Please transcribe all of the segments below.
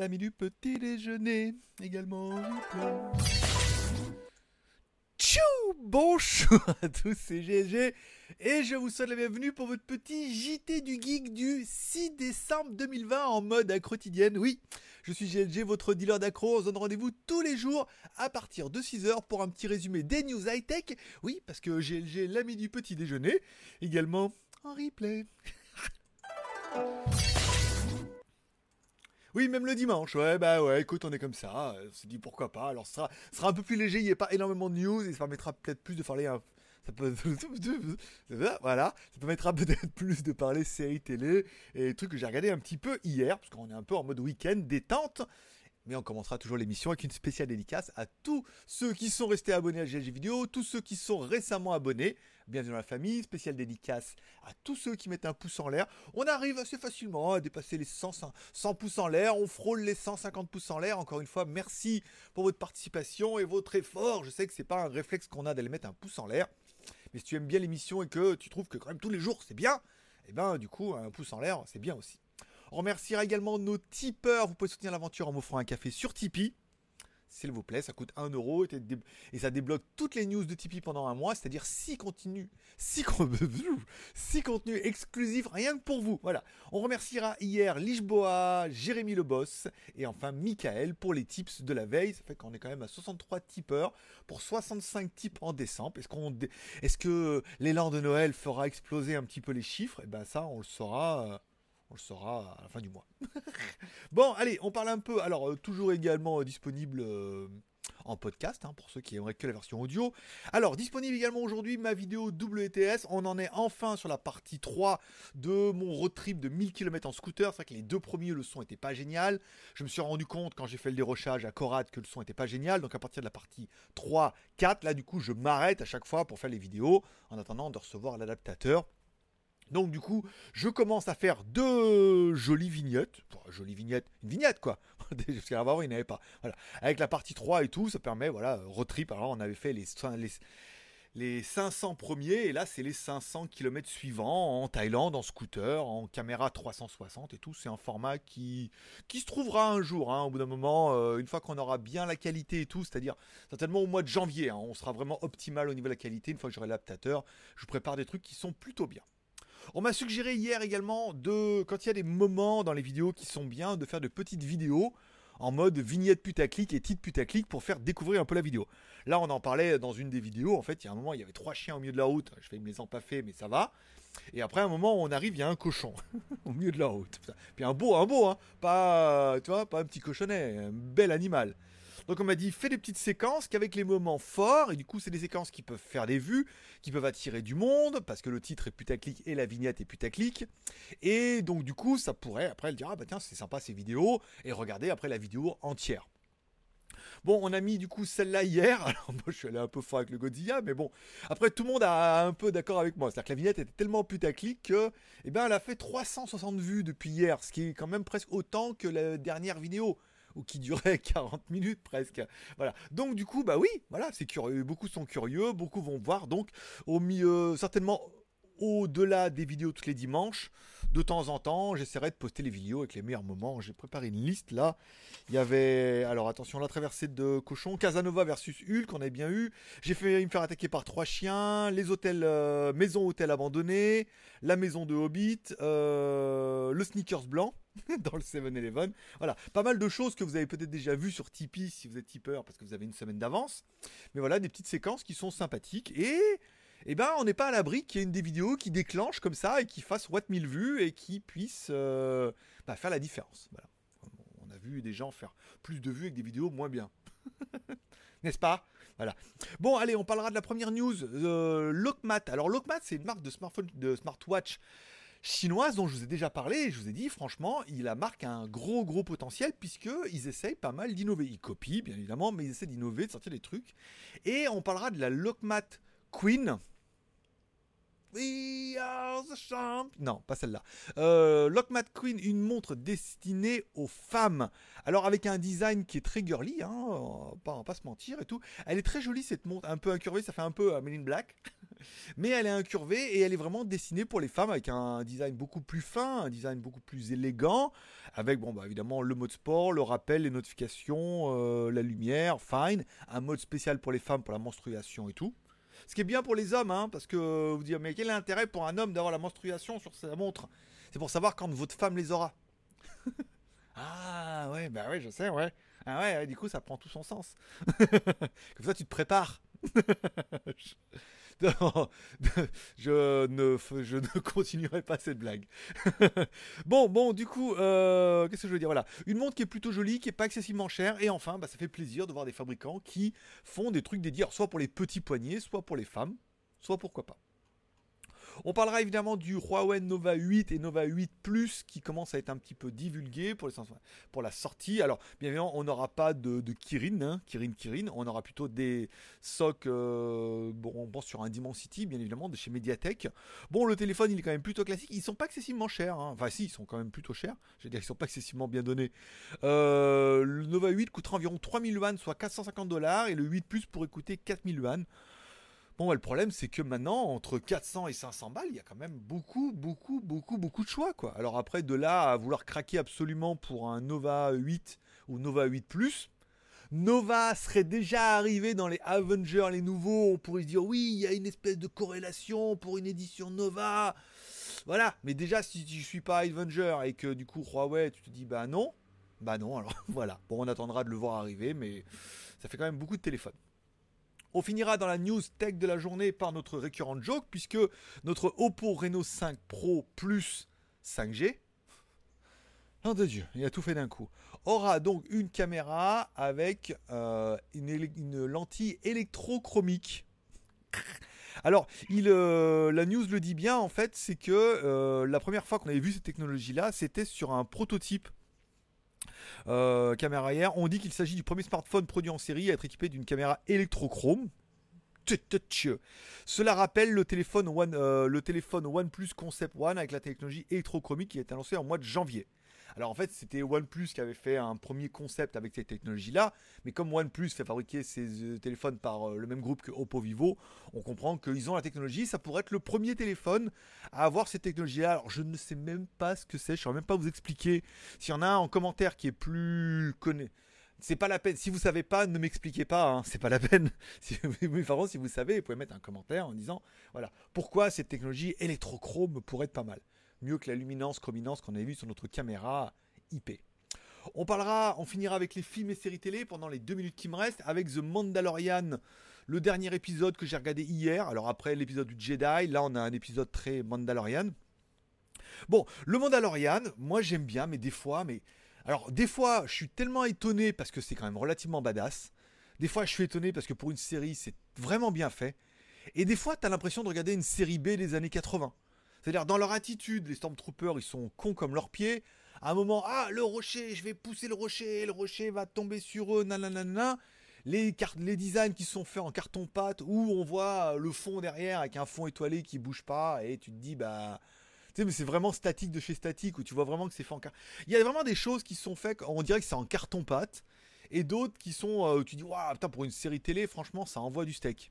l'ami du petit déjeuner, également Tchou Bonjour à tous, c'est GG et je vous souhaite la bienvenue pour votre petit JT du Geek du 6 décembre 2020 en mode quotidienne. Oui, je suis GLG, votre dealer d'accro. On se donne rendez-vous tous les jours à partir de 6h pour un petit résumé des news high-tech. Oui, parce que GLG, l'ami du petit déjeuner, également en replay. Oui, même le dimanche, ouais, bah ouais, écoute, on est comme ça, on s'est dit pourquoi pas, alors ce sera, un peu plus léger, il n'y a pas énormément de news, et ça permettra peut-être plus de parler un, ça peut, voilà, ça permettra peut-être plus de parler séries télé et trucs que j'ai regardé un petit peu hier, parce qu'on est un peu en mode week-end détente. Mais on commencera toujours l'émission avec une spéciale dédicace à tous ceux qui sont restés abonnés à GLG Vidéo, tous ceux qui sont récemment abonnés. Bienvenue dans la famille, spéciale dédicace à tous ceux qui mettent un pouce en l'air. On arrive assez facilement à dépasser les 100, 100 pouces en l'air, on frôle les 150 pouces en l'air. Encore une fois, merci pour votre participation et votre effort. Je sais que c'est pas un réflexe qu'on a d'aller mettre un pouce en l'air. Mais si tu aimes bien l'émission et que tu trouves que quand même tous les jours c'est bien, et eh ben du coup un pouce en l'air c'est bien aussi. On remerciera également nos tipeurs. Vous pouvez soutenir l'aventure en m'offrant un café sur Tipeee s'il vous plaît, ça coûte 1 euro et ça débloque toutes les news de Tipeee pendant un mois, c'est-à-dire 6 contenus, 6, contenus exclusifs, rien que pour vous. Voilà. On remerciera hier Lichboa, Jérémy Le Boss et enfin Michael pour les tips de la veille. Ça fait qu'on est quand même à 63 tipeurs pour 65 tips en décembre. Est-ce, qu'on, est-ce que l'élan de Noël fera exploser un petit peu les chiffres? Eh ben ça, on le saura euh, on le saura à la fin du mois. bon, allez, on parle un peu. Alors, euh, toujours également euh, disponible euh, en podcast, hein, pour ceux qui aimeraient que la version audio. Alors, disponible également aujourd'hui ma vidéo WTS. On en est enfin sur la partie 3 de mon road trip de 1000 km en scooter. C'est vrai que les deux premiers, le son était pas génial. Je me suis rendu compte quand j'ai fait le dérochage à Corad que le son était pas génial. Donc, à partir de la partie 3, 4, là, du coup, je m'arrête à chaque fois pour faire les vidéos en attendant de recevoir l'adaptateur. Donc du coup, je commence à faire deux jolies vignettes. Enfin, jolies vignettes, une vignette quoi. Parce qu'avant, il n'y avait pas. Voilà. Avec la partie 3 et tout, ça permet, voilà, road trip. Alors on avait fait les, les, les 500 premiers et là c'est les 500 km suivants en Thaïlande, en scooter, en caméra 360 et tout. C'est un format qui, qui se trouvera un jour, hein, au bout d'un moment, euh, une fois qu'on aura bien la qualité et tout, c'est-à-dire certainement au mois de janvier. Hein, on sera vraiment optimal au niveau de la qualité. Une fois que j'aurai l'adaptateur, je prépare des trucs qui sont plutôt bien. On m'a suggéré hier également de, quand il y a des moments dans les vidéos qui sont bien, de faire de petites vidéos en mode vignette putaclic et titre putaclic pour faire découvrir un peu la vidéo. Là, on en parlait dans une des vidéos. En fait, il y a un moment, il y avait trois chiens au milieu de la route. Je vais me les empaffer, mais ça va. Et après, un moment, on arrive, il y a un cochon au milieu de la route. Puis un beau, un beau, hein. Pas, tu vois, pas un petit cochonnet, un bel animal. Donc on m'a dit fais des petites séquences qu'avec les moments forts, et du coup c'est des séquences qui peuvent faire des vues, qui peuvent attirer du monde, parce que le titre est putaclic et la vignette est putaclic. Et donc du coup ça pourrait, après elle dira, ah bah tiens c'est sympa ces vidéos, et regardez après la vidéo entière. Bon, on a mis du coup celle-là hier. Alors moi je suis allé un peu fort avec le Godzilla, mais bon. Après tout le monde a un peu d'accord avec moi. C'est-à-dire que la vignette était tellement putaclic que, eh ben, elle a fait 360 vues depuis hier, ce qui est quand même presque autant que la dernière vidéo ou qui durait 40 minutes presque. Voilà. Donc du coup, bah oui, voilà, c'est curieux. Beaucoup sont curieux, beaucoup vont voir. Donc au milieu, certainement au-delà des vidéos tous les dimanches, de temps en temps, j'essaierai de poster les vidéos avec les meilleurs moments. J'ai préparé une liste là. Il y avait, alors attention, la traversée de cochon, Casanova versus Hulk, on avait bien eu. J'ai fait me faire attaquer par trois chiens, les hôtels, euh, maison hôtel abandonné, la maison de Hobbit, euh, le sneakers blanc. dans le 7-Eleven. Voilà, pas mal de choses que vous avez peut-être déjà vues sur Tipeee si vous êtes tipeur parce que vous avez une semaine d'avance. Mais voilà, des petites séquences qui sont sympathiques et eh ben, on n'est pas à l'abri qu'il y ait une des vidéos qui déclenche comme ça et qui fasse what 1000 vues et qui puisse euh, bah, faire la différence. Voilà. On a vu des gens faire plus de vues avec des vidéos moins bien. N'est-ce pas? Voilà. Bon, allez, on parlera de la première news. Euh, Lockmat. Alors, Lockmat, c'est une marque de smartphone, de smartwatch chinoise dont je vous ai déjà parlé je vous ai dit franchement il a marque un gros gros potentiel puisqu'ils essayent pas mal d'innover. Ils copient bien évidemment mais ils essaient d'innover, de sortir des trucs. Et on parlera de la Lockmat Queen We are the. Non, pas celle-là. Euh, Lockmat Queen, une montre destinée aux femmes. Alors avec un design qui est très girly, hein, pas, pas se mentir et tout. Elle est très jolie cette montre, un peu incurvée, ça fait un peu Men in Black. Mais elle est incurvée et elle est vraiment destinée pour les femmes avec un design beaucoup plus fin, un design beaucoup plus élégant, avec bon bah évidemment le mode sport, le rappel, les notifications, euh, la lumière, fine, un mode spécial pour les femmes pour la menstruation et tout. Ce qui est bien pour les hommes, hein, parce que vous dire, mais quel est l'intérêt pour un homme d'avoir la menstruation sur sa montre? C'est pour savoir quand votre femme les aura. ah ouais, bah ouais, je sais, ouais. Ah ouais, du coup, ça prend tout son sens. Comme ça, tu te prépares. je, ne, je ne continuerai pas cette blague. bon, bon, du coup, euh, qu'est-ce que je veux dire? Voilà, une montre qui est plutôt jolie, qui est pas excessivement chère, et enfin, bah, ça fait plaisir de voir des fabricants qui font des trucs dédiés, soit pour les petits poignets, soit pour les femmes, soit pourquoi pas. On parlera évidemment du Huawei Nova 8 et Nova 8 Plus qui commencent à être un petit peu divulgués pour, la sortie. Alors, bien évidemment, on n'aura pas de, Kirin, hein, Kirin, Kirin. On aura plutôt des SOC, euh, bon, on pense sur un Dimensity, bien évidemment, de chez Mediatek. Bon, le téléphone, il est quand même plutôt classique. Ils sont pas excessivement chers. Hein. Enfin, si, ils sont quand même plutôt chers. Je veux dire, ils sont pas excessivement bien donnés. Euh, le Nova 8 coûtera environ 3000 yuan, soit 450 dollars, et le 8 Plus pourrait coûter 4000 yuan. Bon, le problème, c'est que maintenant, entre 400 et 500 balles, il y a quand même beaucoup, beaucoup, beaucoup, beaucoup de choix, quoi. Alors après, de là à vouloir craquer absolument pour un Nova 8 ou Nova 8 Plus, Nova serait déjà arrivé dans les Avengers, les nouveaux. On pourrait se dire, oui, il y a une espèce de corrélation pour une édition Nova. Voilà. Mais déjà, si je suis pas Avenger et que du coup, Huawei, tu te dis, bah non. Bah non, alors voilà. Bon, on attendra de le voir arriver, mais ça fait quand même beaucoup de téléphones. On finira dans la news tech de la journée par notre récurrent joke, puisque notre Oppo Reno 5 Pro Plus 5G, non de Dieu, il a tout fait d'un coup, aura donc une caméra avec euh, une, lentille électrochromique. Alors, euh, la news le dit bien, en fait, c'est que euh, la première fois qu'on avait vu cette technologie-là, c'était sur un prototype euh, caméra arrière. On dit qu'il s'agit du premier smartphone produit en série à être équipé d'une caméra électrochrome. Cela rappelle le téléphone, One, euh, le téléphone OnePlus Concept One avec la technologie électrochromique qui a été annoncée en mois de janvier. Alors en fait, c'était OnePlus qui avait fait un premier concept avec cette technologie-là, mais comme OnePlus fait fabriquer ses euh, téléphones par euh, le même groupe que Oppo Vivo, on comprend qu'ils ont la technologie. Ça pourrait être le premier téléphone à avoir cette technologie-là. Alors je ne sais même pas ce que c'est, je ne saurais même pas vous expliquer. S'il y en a un en commentaire qui est plus connu c'est pas la peine. Si vous savez pas, ne m'expliquez pas. Hein. C'est pas la peine. Mais par contre, si vous savez, vous pouvez mettre un commentaire en disant voilà pourquoi cette technologie électrochrome pourrait être pas mal mieux que la luminance, chrominance qu'on avait vu sur notre caméra IP. On parlera, on finira avec les films et séries télé pendant les deux minutes qui me restent avec The Mandalorian, le dernier épisode que j'ai regardé hier. Alors après l'épisode du Jedi, là on a un épisode très Mandalorian. Bon, le Mandalorian, moi j'aime bien, mais des fois, mais alors des fois je suis tellement étonné parce que c'est quand même relativement badass. Des fois je suis étonné parce que pour une série c'est vraiment bien fait. Et des fois tu as l'impression de regarder une série B des années 80. C'est-à-dire, dans leur attitude, les Stormtroopers, ils sont cons comme leurs pieds. À un moment, ah, le rocher, je vais pousser le rocher, le rocher va tomber sur eux, nanana. Les, les designs qui sont faits en carton-pâte, où on voit le fond derrière avec un fond étoilé qui bouge pas, et tu te dis, bah. Tu sais, mais c'est vraiment statique de chez statique, où tu vois vraiment que c'est fait en carton. Il y a vraiment des choses qui sont faites, on dirait que c'est en carton-pâte, et d'autres qui sont, euh, tu dis, waouh, putain, pour une série télé, franchement, ça envoie du steak.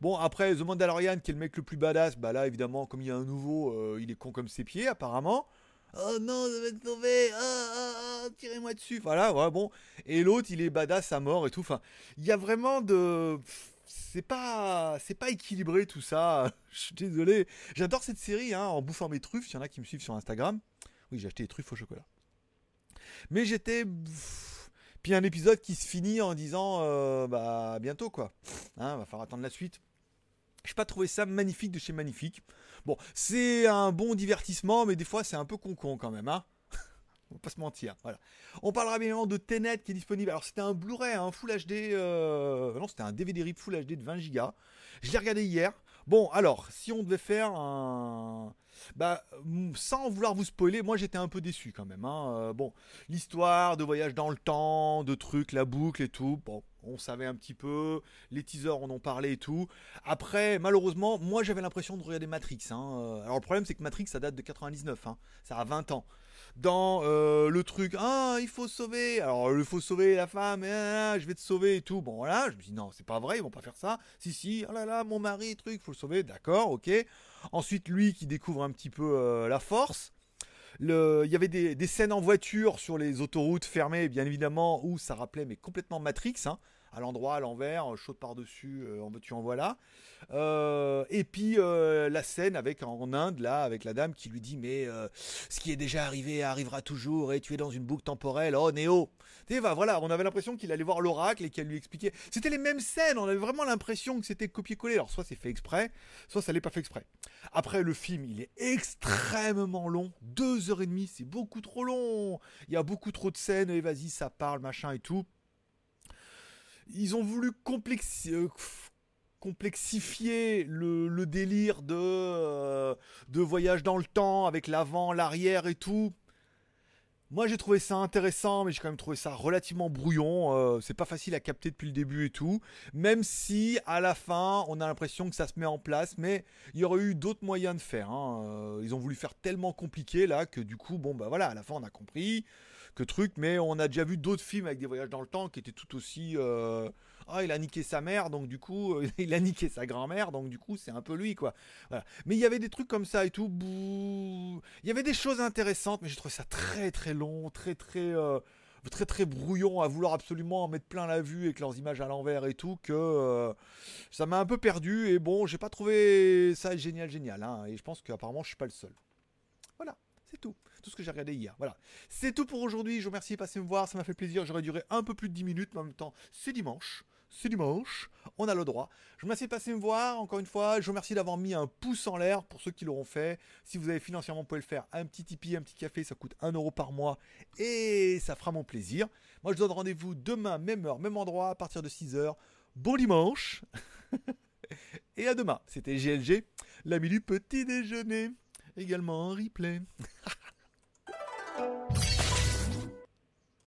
Bon, après, The Mandalorian, qui est le mec le plus badass, bah là, évidemment, comme il y a un nouveau, euh, il est con comme ses pieds, apparemment. Oh non, je vais te sauver, oh, tirez-moi dessus. Voilà, voilà, bon. Et l'autre, il est badass à mort et tout. Enfin, il y a vraiment de. C'est pas, c'est pas équilibré tout ça. Je suis désolé. J'adore cette série, hein, en bouffant mes truffes. Il y en a qui me suivent sur Instagram. Oui, j'ai acheté des truffes au chocolat. Mais j'étais. Puis un épisode qui se finit en disant, euh, bah bientôt quoi. Hein, va falloir attendre la suite. Je pas trouvé ça magnifique de chez Magnifique. Bon, c'est un bon divertissement, mais des fois c'est un peu con-con quand même, hein on va pas se mentir. Voilà. On parlera bien de Tenet qui est disponible. Alors c'était un Blu-ray, un Full HD, euh, non c'était un DVD RIP Full HD de 20 Go. Je l'ai regardé hier. Bon, alors, si on devait faire un. Bah, sans vouloir vous spoiler, moi j'étais un peu déçu quand même. hein. Euh, bon, l'histoire de voyage dans le temps, de trucs, la boucle et tout. Bon, on savait un petit peu. Les teasers en ont parlé et tout. Après, malheureusement, moi j'avais l'impression de regarder Matrix. hein. Euh, Alors le problème, c'est que Matrix, ça date de 99. hein. Ça a 20 ans. Dans euh, le truc, ah, il faut sauver. Alors, il faut sauver la femme, ah, ah, je vais te sauver et tout. Bon, voilà, je me dis, non, c'est pas vrai, ils vont pas faire ça. Si, si, oh là là, mon mari, truc, faut le sauver, d'accord, ok. Ensuite, lui qui découvre un petit peu euh, la force. Il y avait des, des scènes en voiture sur les autoroutes fermées, bien évidemment, où ça rappelait mais complètement Matrix, hein, à l'endroit, à l'envers, euh, chaude par-dessus, euh, en veux-tu, en voilà. Euh, et puis la scène avec en Inde, là, avec la dame qui lui dit Mais ce qui est déjà arrivé arrivera toujours, et tu es dans une boucle temporelle, oh Néo sais, bah, voilà, on avait l'impression qu'il allait voir l'oracle et qu'elle lui expliquait. C'était les mêmes scènes, on avait vraiment l'impression que c'était copié-collé. Alors, soit c'est fait exprès, soit ça l'est pas fait exprès. Après, le film, il est extrêmement long. Deux heures et demie, c'est beaucoup trop long. Il y a beaucoup trop de scènes, et vas-y, ça parle, machin et tout. Ils ont voulu euh, complexifier le, délire de, euh, de voyage dans le temps avec l'avant, l'arrière et tout. Moi j'ai trouvé ça intéressant, mais j'ai quand même trouvé ça relativement brouillon. Euh, c'est pas facile à capter depuis le début et tout. Même si à la fin on a l'impression que ça se met en place, mais il y aurait eu d'autres moyens de faire. hein. Ils ont voulu faire tellement compliqué là que du coup, bon bah voilà, à la fin on a compris que truc, mais on a déjà vu d'autres films avec des voyages dans le temps qui étaient tout aussi. euh, Ah, il a niqué sa mère, donc du coup, euh, il a niqué sa grand-mère, donc du coup, c'est un peu lui, quoi. Voilà. Mais il y avait des trucs comme ça et tout. bouh. Il y avait des choses intéressantes, mais j'ai trouvé ça très très long, très très. euh, très très brouillon à vouloir absolument en mettre plein la vue avec leurs images à l'envers et tout que ça m'a un peu perdu et bon j'ai pas trouvé ça génial génial hein, et je pense qu'apparemment je suis pas le seul voilà c'est tout tout ce que j'ai regardé hier voilà c'est tout pour aujourd'hui je vous remercie de passer me voir ça m'a fait plaisir j'aurais duré un peu plus de 10 minutes mais en même temps c'est dimanche c'est dimanche, on a le droit. Je vous remercie de passer me voir, encore une fois. Je vous remercie d'avoir mis un pouce en l'air pour ceux qui l'auront fait. Si vous avez financièrement, vous le faire. Un petit Tipeee, un petit café, ça coûte 1 euro par mois et ça fera mon plaisir. Moi, je donne rendez-vous demain, même heure, même endroit, à partir de 6h. Bon dimanche et à demain. C'était GLG, l'ami du petit déjeuner, également en replay.